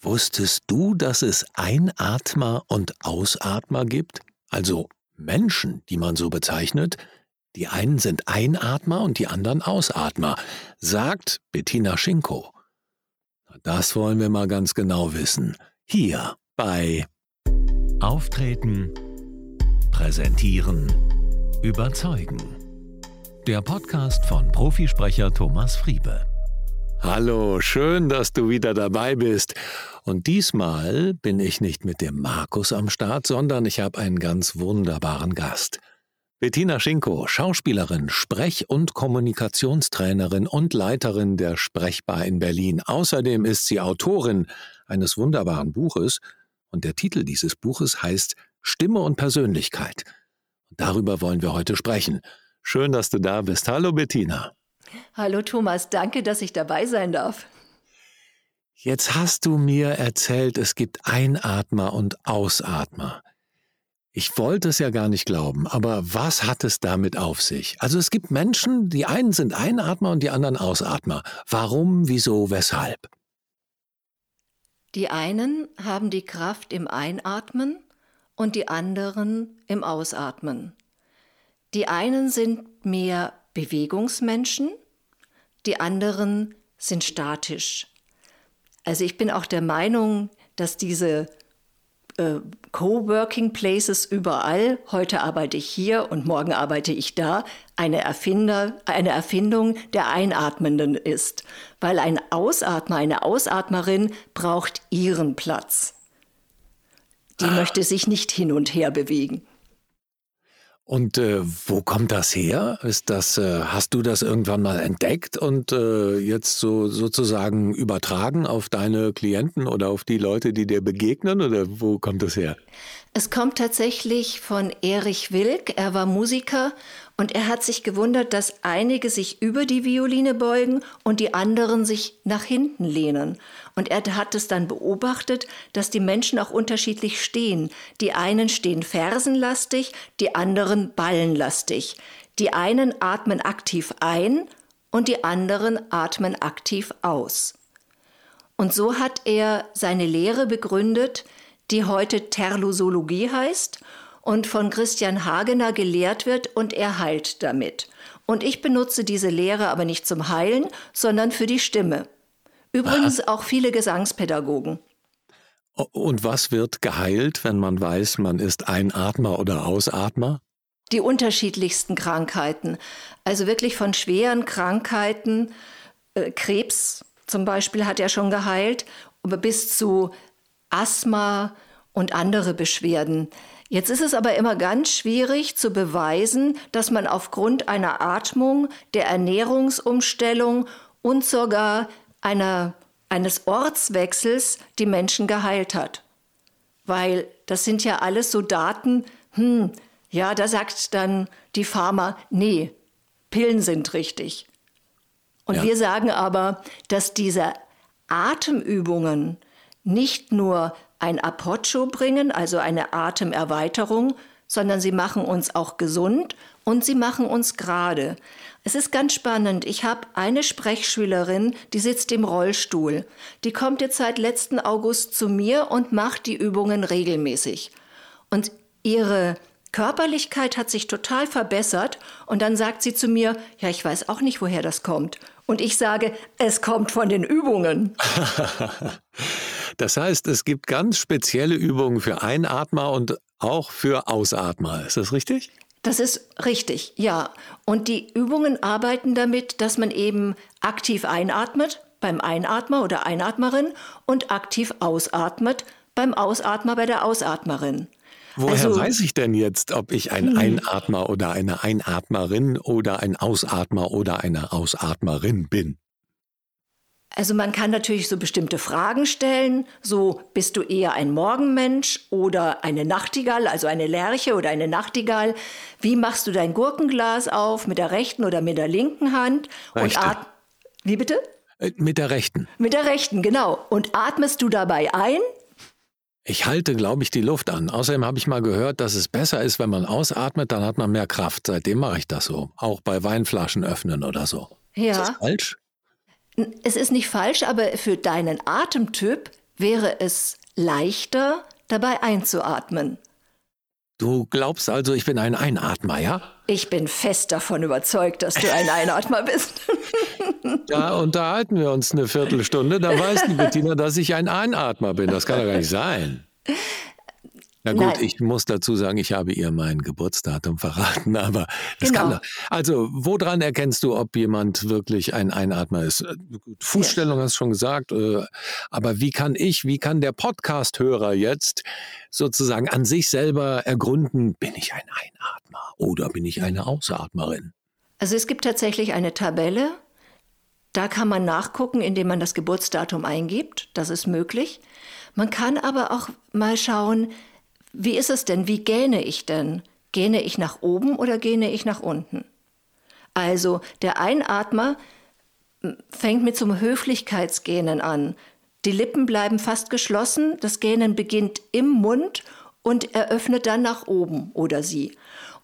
Wusstest du, dass es Einatmer und Ausatmer gibt? Also Menschen, die man so bezeichnet. Die einen sind Einatmer und die anderen Ausatmer, sagt Bettina Schinko. Das wollen wir mal ganz genau wissen. Hier bei Auftreten, Präsentieren, Überzeugen. Der Podcast von Profisprecher Thomas Friebe. Hallo, schön, dass du wieder dabei bist. Und diesmal bin ich nicht mit dem Markus am Start, sondern ich habe einen ganz wunderbaren Gast. Bettina Schinko, Schauspielerin, Sprech- und Kommunikationstrainerin und Leiterin der Sprechbar in Berlin. Außerdem ist sie Autorin eines wunderbaren Buches und der Titel dieses Buches heißt Stimme und Persönlichkeit. Darüber wollen wir heute sprechen. Schön, dass du da bist. Hallo Bettina. Hallo Thomas, danke, dass ich dabei sein darf. Jetzt hast du mir erzählt, es gibt Einatmer und Ausatmer. Ich wollte es ja gar nicht glauben, aber was hat es damit auf sich? Also es gibt Menschen, die einen sind Einatmer und die anderen Ausatmer. Warum, wieso, weshalb? Die einen haben die Kraft im Einatmen und die anderen im Ausatmen. Die einen sind mehr Bewegungsmenschen, die anderen sind statisch. Also ich bin auch der Meinung, dass diese äh, Coworking Places überall, heute arbeite ich hier und morgen arbeite ich da, eine, Erfinder, eine Erfindung der Einatmenden ist. Weil ein Ausatmer, eine Ausatmerin braucht ihren Platz. Die ah. möchte sich nicht hin und her bewegen. Und äh, wo kommt das her? Ist das, äh, hast du das irgendwann mal entdeckt und äh, jetzt so sozusagen übertragen auf deine Klienten oder auf die Leute, die dir begegnen? Oder wo kommt das her? Es kommt tatsächlich von Erich Wilk. Er war Musiker und er hat sich gewundert, dass einige sich über die Violine beugen und die anderen sich nach hinten lehnen. Und er hat es dann beobachtet, dass die Menschen auch unterschiedlich stehen. Die einen stehen fersenlastig, die anderen ballenlastig. Die einen atmen aktiv ein und die anderen atmen aktiv aus. Und so hat er seine Lehre begründet, die heute Terlosologie heißt und von Christian Hagener gelehrt wird und er heilt damit. Und ich benutze diese Lehre aber nicht zum Heilen, sondern für die Stimme. Übrigens auch viele Gesangspädagogen. Und was wird geheilt, wenn man weiß, man ist Einatmer oder Ausatmer? Die unterschiedlichsten Krankheiten. Also wirklich von schweren Krankheiten, äh, Krebs zum Beispiel hat er schon geheilt, bis zu Asthma und andere Beschwerden. Jetzt ist es aber immer ganz schwierig zu beweisen, dass man aufgrund einer Atmung, der Ernährungsumstellung und sogar einer, eines Ortswechsels die Menschen geheilt hat. Weil das sind ja alles so Daten, hm, ja, da sagt dann die Pharma, nee, Pillen sind richtig. Und ja. wir sagen aber, dass diese Atemübungen nicht nur ein Apoccio bringen, also eine Atemerweiterung, sondern sie machen uns auch gesund und sie machen uns gerade. Es ist ganz spannend. Ich habe eine Sprechschülerin, die sitzt im Rollstuhl. Die kommt jetzt seit letzten August zu mir und macht die Übungen regelmäßig. Und ihre Körperlichkeit hat sich total verbessert und dann sagt sie zu mir, ja, ich weiß auch nicht, woher das kommt. Und ich sage, es kommt von den Übungen. Das heißt, es gibt ganz spezielle Übungen für Einatmer und auch für Ausatmer. Ist das richtig? Das ist richtig, ja. Und die Übungen arbeiten damit, dass man eben aktiv einatmet beim Einatmer oder Einatmerin und aktiv ausatmet beim Ausatmer bei der Ausatmerin. Woher also, weiß ich denn jetzt, ob ich ein hm. Einatmer oder eine Einatmerin oder ein Ausatmer oder eine Ausatmerin bin? Also man kann natürlich so bestimmte Fragen stellen, so bist du eher ein Morgenmensch oder eine Nachtigall, also eine Lerche oder eine Nachtigall. Wie machst du dein Gurkenglas auf, mit der rechten oder mit der linken Hand? Rechte. Und Wie bitte? Äh, mit der rechten. Mit der rechten, genau. Und atmest du dabei ein? Ich halte, glaube ich, die Luft an. Außerdem habe ich mal gehört, dass es besser ist, wenn man ausatmet, dann hat man mehr Kraft. Seitdem mache ich das so. Auch bei Weinflaschen öffnen oder so. Ja. Ist das falsch? Es ist nicht falsch, aber für deinen Atemtyp wäre es leichter, dabei einzuatmen. Du glaubst also, ich bin ein Einatmer, ja? Ich bin fest davon überzeugt, dass du ein Einatmer bist. Da unterhalten wir uns eine Viertelstunde, da weiß die Bettina, dass ich ein Einatmer bin. Das kann doch gar nicht sein. Na gut, Nein. ich muss dazu sagen, ich habe ihr mein Geburtsdatum verraten, aber das genau. kann. Also, woran erkennst du, ob jemand wirklich ein Einatmer ist? Äh, Fußstellung ja. hast du schon gesagt, äh, aber wie kann ich, wie kann der Podcast-Hörer jetzt sozusagen an sich selber ergründen, bin ich ein Einatmer oder bin ich eine Ausatmerin? Also es gibt tatsächlich eine Tabelle, da kann man nachgucken, indem man das Geburtsdatum eingibt, das ist möglich. Man kann aber auch mal schauen, wie ist es denn? Wie gähne ich denn? Gähne ich nach oben oder gähne ich nach unten? Also der Einatmer fängt mit einem Höflichkeitsgähnen an. Die Lippen bleiben fast geschlossen, das Gähnen beginnt im Mund und eröffnet dann nach oben oder sie.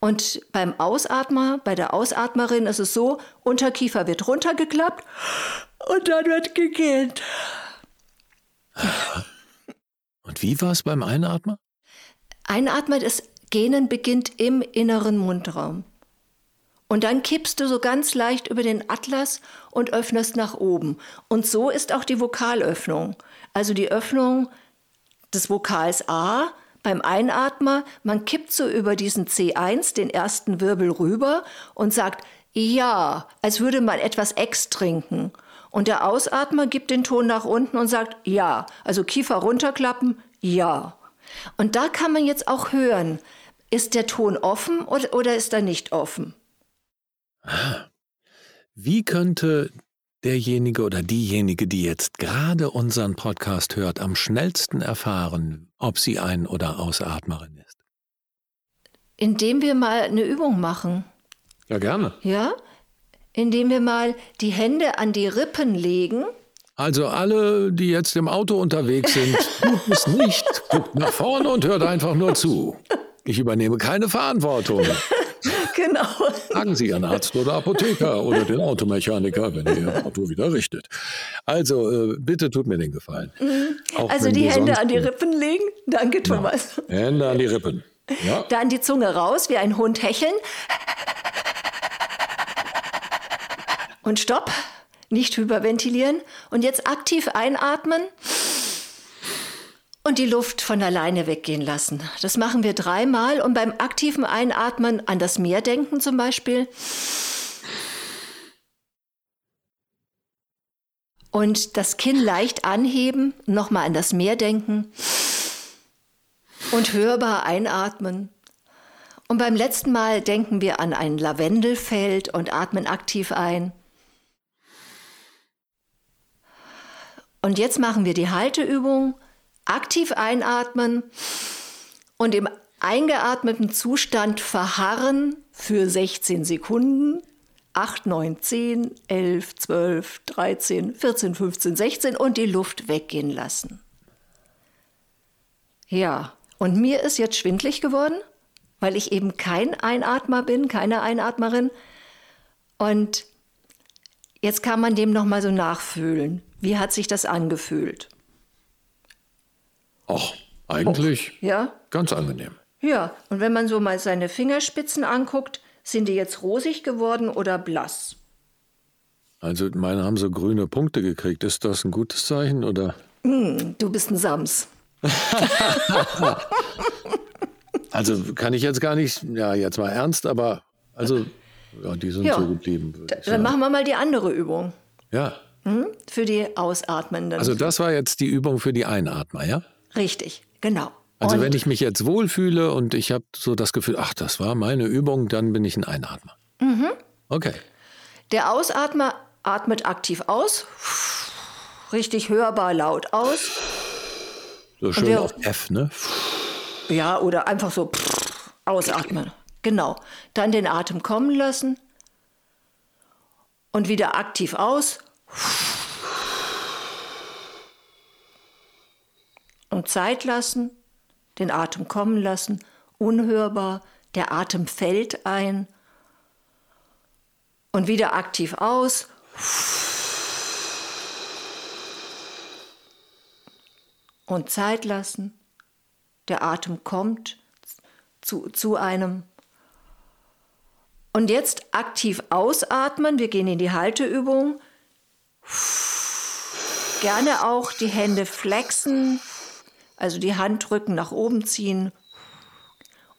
Und beim Ausatmer, bei der Ausatmerin ist es so, Unterkiefer wird runtergeklappt und dann wird gegähnt. Und wie war es beim Einatmer? Einatmen, das Gähnen beginnt im inneren Mundraum. Und dann kippst du so ganz leicht über den Atlas und öffnest nach oben. Und so ist auch die Vokalöffnung. Also die Öffnung des Vokals A beim Einatmer, man kippt so über diesen C1, den ersten Wirbel rüber und sagt ja, als würde man etwas Ex trinken. Und der Ausatmer gibt den Ton nach unten und sagt ja, also Kiefer runterklappen, ja. Und da kann man jetzt auch hören, ist der Ton offen oder, oder ist er nicht offen? Wie könnte derjenige oder diejenige, die jetzt gerade unseren Podcast hört, am schnellsten erfahren, ob sie ein- oder Ausatmerin ist? Indem wir mal eine Übung machen. Ja, gerne. Ja? Indem wir mal die Hände an die Rippen legen also alle, die jetzt im Auto unterwegs sind, tut es nicht. Guckt nach vorne und hört einfach nur zu. Ich übernehme keine Verantwortung. Genau. Fragen Sie Ihren Arzt oder Apotheker oder den Automechaniker, wenn ihr Ihr Auto wieder richtet. Also äh, bitte tut mir den Gefallen. Mhm. Also die Hände an die Rippen legen. Danke. Thomas. Ja. Hände an die Rippen. Ja. Dann die Zunge raus, wie ein Hund hecheln. Und stopp nicht hyperventilieren und jetzt aktiv einatmen und die Luft von alleine weggehen lassen. Das machen wir dreimal und beim aktiven Einatmen an das Meer denken zum Beispiel. Und das Kinn leicht anheben, nochmal an das Meer denken und hörbar einatmen. Und beim letzten Mal denken wir an ein Lavendelfeld und atmen aktiv ein. Und jetzt machen wir die Halteübung. Aktiv einatmen und im eingeatmeten Zustand verharren für 16 Sekunden. 8, 9, 10, 11, 12, 13, 14, 15, 16 und die Luft weggehen lassen. Ja, und mir ist jetzt schwindlig geworden, weil ich eben kein Einatmer bin, keine Einatmerin. Und jetzt kann man dem nochmal so nachfühlen. Wie hat sich das angefühlt? Ach, eigentlich Och, ja? ganz angenehm. Ja, und wenn man so mal seine Fingerspitzen anguckt, sind die jetzt rosig geworden oder blass? Also meine haben so grüne Punkte gekriegt. Ist das ein gutes Zeichen oder? Mm, du bist ein Sams. also kann ich jetzt gar nicht, ja jetzt mal ernst, aber also ja, die sind ja, so geblieben. Dann machen wir mal die andere Übung. Ja. Hm? Für die Ausatmenden. Also das war jetzt die Übung für die Einatmer, ja? Richtig, genau. Also und wenn ich mich jetzt wohlfühle und ich habe so das Gefühl, ach, das war meine Übung, dann bin ich ein Einatmer. Mhm. Okay. Der Ausatmer atmet aktiv aus, richtig hörbar laut aus. So schön der, auf F, ne? Ja, oder einfach so ausatmen. Genau. Dann den Atem kommen lassen und wieder aktiv aus und Zeit lassen, den Atem kommen lassen, unhörbar, der Atem fällt ein und wieder aktiv aus. und Zeit lassen. Der Atem kommt zu, zu einem. Und jetzt aktiv ausatmen. Wir gehen in die Halteübung. Gerne auch die Hände flexen, also die Handrücken nach oben ziehen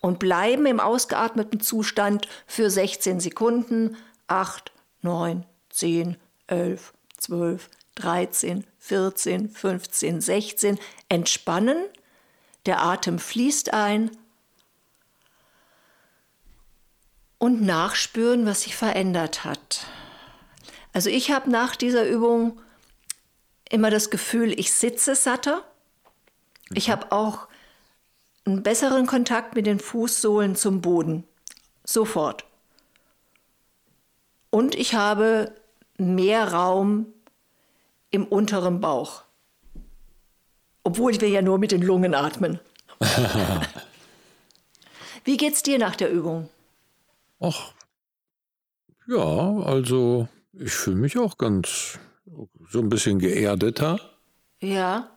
und bleiben im ausgeatmeten Zustand für 16 Sekunden. 8, 9, 10, 11, 12, 13, 14, 15, 16. Entspannen. Der Atem fließt ein. Und nachspüren, was sich verändert hat. Also ich habe nach dieser Übung immer das Gefühl, ich sitze satter. Ich habe auch einen besseren Kontakt mit den Fußsohlen zum Boden. Sofort. Und ich habe mehr Raum im unteren Bauch. Obwohl wir ja nur mit den Lungen atmen. Wie geht's dir nach der Übung? Ach, ja, also ich fühle mich auch ganz so ein bisschen geerdeter. Ja.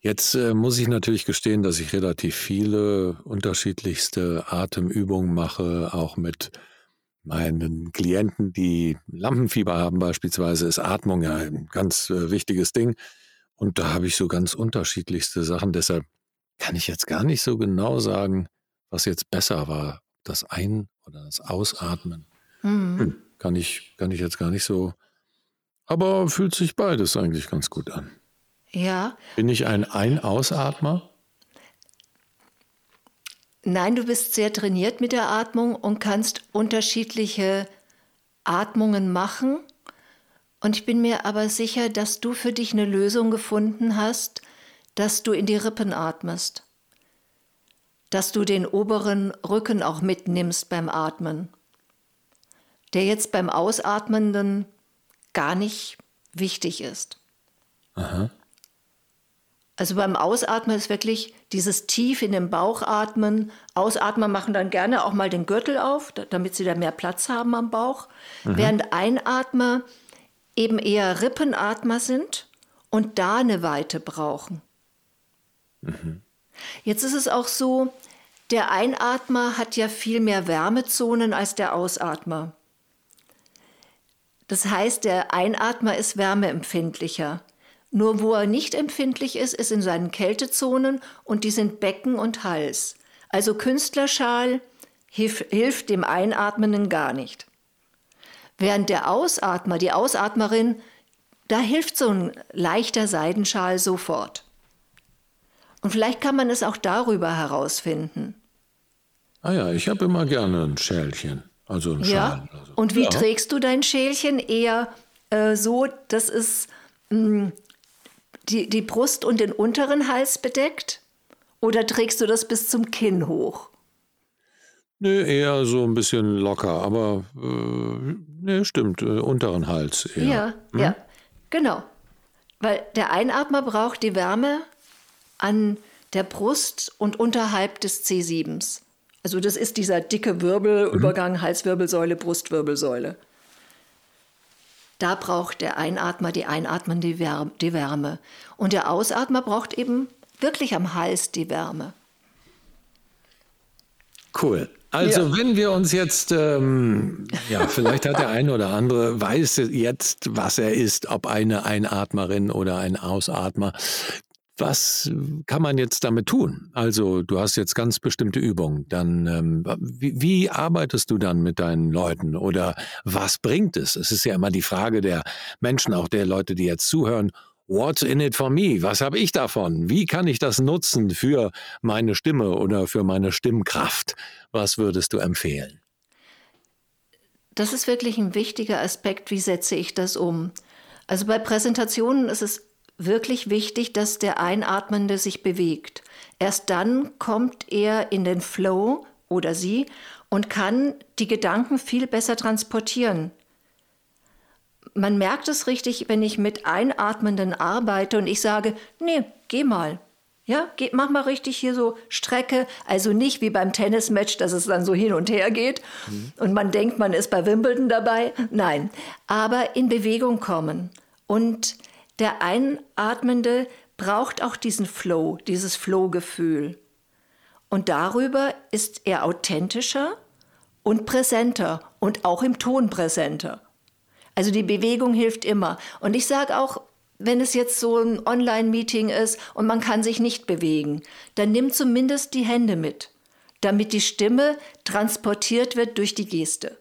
Jetzt äh, muss ich natürlich gestehen, dass ich relativ viele unterschiedlichste Atemübungen mache, auch mit meinen Klienten, die Lampenfieber haben beispielsweise, ist Atmung ja ein ganz äh, wichtiges Ding. Und da habe ich so ganz unterschiedlichste Sachen. Deshalb kann ich jetzt gar nicht so genau sagen, was jetzt besser war, das Ein- oder das Ausatmen. Mhm. Hm, kann, ich, kann ich jetzt gar nicht so. Aber fühlt sich beides eigentlich ganz gut an. Ja. Bin ich ein Ein-Ausatmer? Nein, du bist sehr trainiert mit der Atmung und kannst unterschiedliche Atmungen machen. Und ich bin mir aber sicher, dass du für dich eine Lösung gefunden hast, dass du in die Rippen atmest. Dass du den oberen Rücken auch mitnimmst beim Atmen. Der jetzt beim Ausatmenden gar nicht wichtig ist. Aha. Also beim Ausatmen ist wirklich dieses tief in den Bauch atmen. Ausatmer machen dann gerne auch mal den Gürtel auf, damit sie da mehr Platz haben am Bauch. Mhm. Während Einatmer eben eher Rippenatmer sind und da eine Weite brauchen. Mhm. Jetzt ist es auch so, der Einatmer hat ja viel mehr Wärmezonen als der Ausatmer. Das heißt, der Einatmer ist wärmeempfindlicher. Nur wo er nicht empfindlich ist, ist in seinen Kältezonen und die sind Becken und Hals. Also Künstlerschal hilf, hilft dem Einatmenden gar nicht. Während der Ausatmer, die Ausatmerin, da hilft so ein leichter Seidenschal sofort. Und vielleicht kann man es auch darüber herausfinden. Ah ja, ich habe immer gerne ein Schälchen, also ein ja? Schal. Also. Und wie ja. trägst du dein Schälchen? Eher äh, so, dass es mh, mm, die, die Brust und den unteren Hals bedeckt? Oder trägst du das bis zum Kinn hoch? Nee, eher so ein bisschen locker, aber äh, nee, stimmt, äh, unteren Hals eher. Ja, hm? ja, genau. Weil der Einatmer braucht die Wärme an der Brust und unterhalb des C7s. Also das ist dieser dicke Wirbelübergang, mhm. Halswirbelsäule, Brustwirbelsäule. Da braucht der Einatmer, die Einatmen die Wärme. Und der Ausatmer braucht eben wirklich am Hals die Wärme. Cool. Also ja. wenn wir uns jetzt, ähm, ja, vielleicht hat der eine oder andere, weiß jetzt, was er ist, ob eine Einatmerin oder ein Ausatmer. Was kann man jetzt damit tun? Also du hast jetzt ganz bestimmte Übungen. Dann ähm, wie, wie, arbeitest du dann mit deinen Leuten oder was bringt es? Es ist ja immer die Frage der Menschen, auch der Leute, die jetzt zuhören. What's in it for me? Was habe ich davon? Wie kann ich das nutzen für meine Stimme oder für meine Stimmkraft? Was würdest du empfehlen? Das ist wirklich ein wichtiger Aspekt. Wie setze ich das um? Also bei Präsentationen ist es wirklich wichtig, dass der Einatmende sich bewegt. Erst dann kommt er in den Flow oder sie und kann die Gedanken viel besser transportieren. Man merkt es richtig, wenn ich mit Einatmenden arbeite und ich sage, nee, geh mal. Ja, geh, mach mal richtig hier so Strecke, also nicht wie beim Tennismatch, dass es dann so hin und her geht mhm. und man denkt, man ist bei Wimbledon dabei. Nein, aber in Bewegung kommen und der Einatmende braucht auch diesen Flow, dieses Flow-Gefühl. Und darüber ist er authentischer und präsenter und auch im Ton präsenter. Also die Bewegung hilft immer. Und ich sage auch, wenn es jetzt so ein Online-Meeting ist und man kann sich nicht bewegen, dann nimm zumindest die Hände mit, damit die Stimme transportiert wird durch die Geste.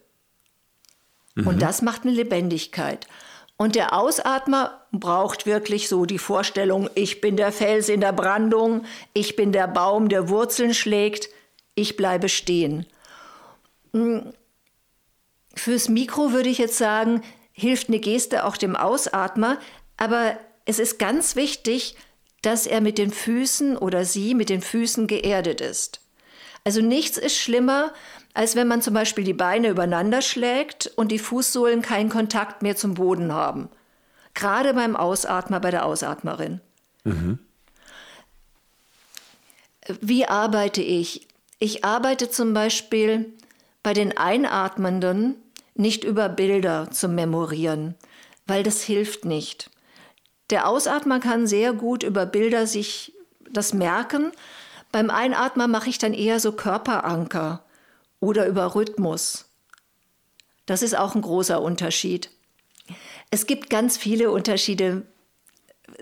Mhm. Und das macht eine Lebendigkeit. Und der Ausatmer braucht wirklich so die Vorstellung, ich bin der Fels in der Brandung, ich bin der Baum, der Wurzeln schlägt, ich bleibe stehen. Hm. Fürs Mikro würde ich jetzt sagen, hilft eine Geste auch dem Ausatmer, aber es ist ganz wichtig, dass er mit den Füßen oder sie mit den Füßen geerdet ist. Also nichts ist schlimmer, als wenn man zum Beispiel die Beine übereinander schlägt und die Fußsohlen keinen Kontakt mehr zum Boden haben. Gerade beim Ausatmer, bei der Ausatmerin. Mhm. Wie arbeite ich? Ich arbeite zum Beispiel bei den Einatmenden nicht über Bilder zu memorieren, weil das hilft nicht. Der Ausatmer kann sehr gut über Bilder sich das merken. Beim Einatmer mache ich dann eher so Körperanker oder über Rhythmus. Das ist auch ein großer Unterschied. Es gibt ganz viele Unterschiede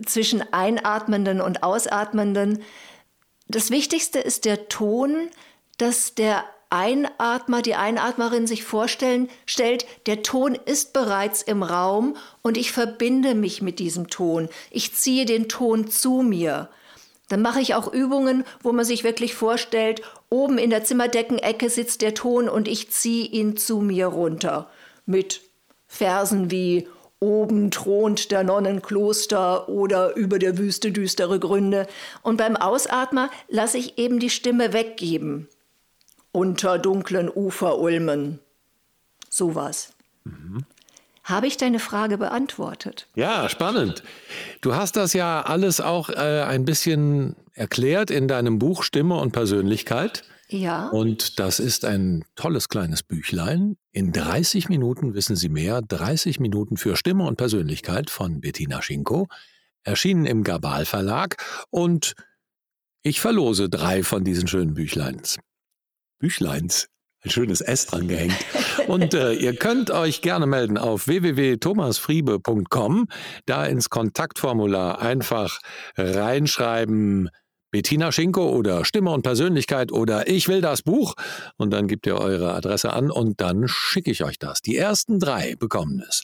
zwischen Einatmenden und Ausatmenden. Das Wichtigste ist der Ton, dass der Einatmer, die Einatmerin sich vorstellen stellt, der Ton ist bereits im Raum und ich verbinde mich mit diesem Ton. Ich ziehe den Ton zu mir. Dann mache ich auch Übungen, wo man sich wirklich vorstellt, oben in der Zimmerdeckenecke sitzt der Ton und ich ziehe ihn zu mir runter. Mit Versen wie Oben thront der Nonnenkloster oder über der Wüste düstere Gründe. Und beim Ausatmer lasse ich eben die Stimme weggeben. Unter dunklen Uferulmen. Sowas. Mhm. Habe ich deine Frage beantwortet? Ja, spannend. Du hast das ja alles auch äh, ein bisschen erklärt in deinem Buch Stimme und Persönlichkeit. Ja. Und das ist ein tolles kleines Büchlein. In 30 Minuten wissen Sie mehr. 30 Minuten für Stimme und Persönlichkeit von Bettina Schinko. Erschienen im Gabal Verlag. Und ich verlose drei von diesen schönen Büchleins. Büchleins ein schönes S dran gehängt. Und äh, ihr könnt euch gerne melden auf www.thomasfriebe.com, da ins Kontaktformular einfach reinschreiben, Bettina Schinko oder Stimme und Persönlichkeit oder ich will das Buch und dann gebt ihr eure Adresse an und dann schicke ich euch das. Die ersten drei bekommen es.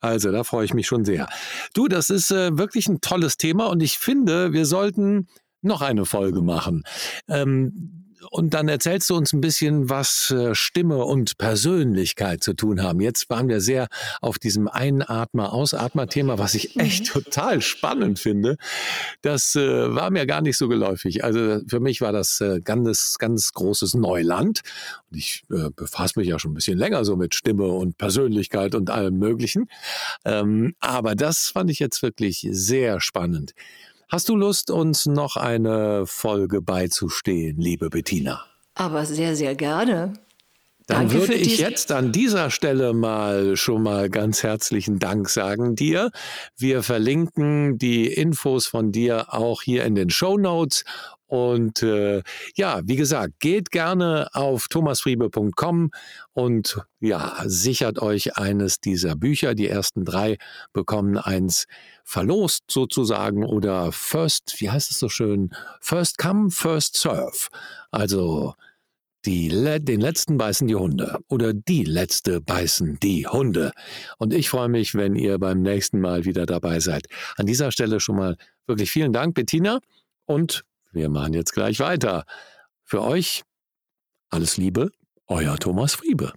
Also, da freue ich mich schon sehr. Du, das ist äh, wirklich ein tolles Thema und ich finde, wir sollten noch eine Folge machen. Ähm, und dann erzählst du uns ein bisschen, was äh, Stimme und Persönlichkeit zu tun haben. Jetzt waren wir sehr auf diesem Einatmer, Ausatmer-Thema, was ich echt mhm. total spannend finde. Das äh, war mir gar nicht so geläufig. Also für mich war das äh, ganz, ganz großes Neuland. Und ich äh, befasse mich ja schon ein bisschen länger so mit Stimme und Persönlichkeit und allem Möglichen. Ähm, aber das fand ich jetzt wirklich sehr spannend. Hast du Lust, uns noch eine Folge beizustehen, liebe Bettina? Aber sehr, sehr gerne. Dann Danke würde ich jetzt an dieser Stelle mal schon mal ganz herzlichen Dank sagen dir. Wir verlinken die Infos von dir auch hier in den Show Notes und äh, ja, wie gesagt, geht gerne auf thomasfriebe.com und ja, sichert euch eines dieser Bücher. Die ersten drei bekommen eins verlost sozusagen oder first, wie heißt es so schön? First come, first serve. Also die, den letzten beißen die Hunde oder die letzte beißen die Hunde. Und ich freue mich, wenn ihr beim nächsten Mal wieder dabei seid. An dieser Stelle schon mal wirklich vielen Dank, Bettina. Und wir machen jetzt gleich weiter. Für euch alles Liebe, euer Thomas Friebe.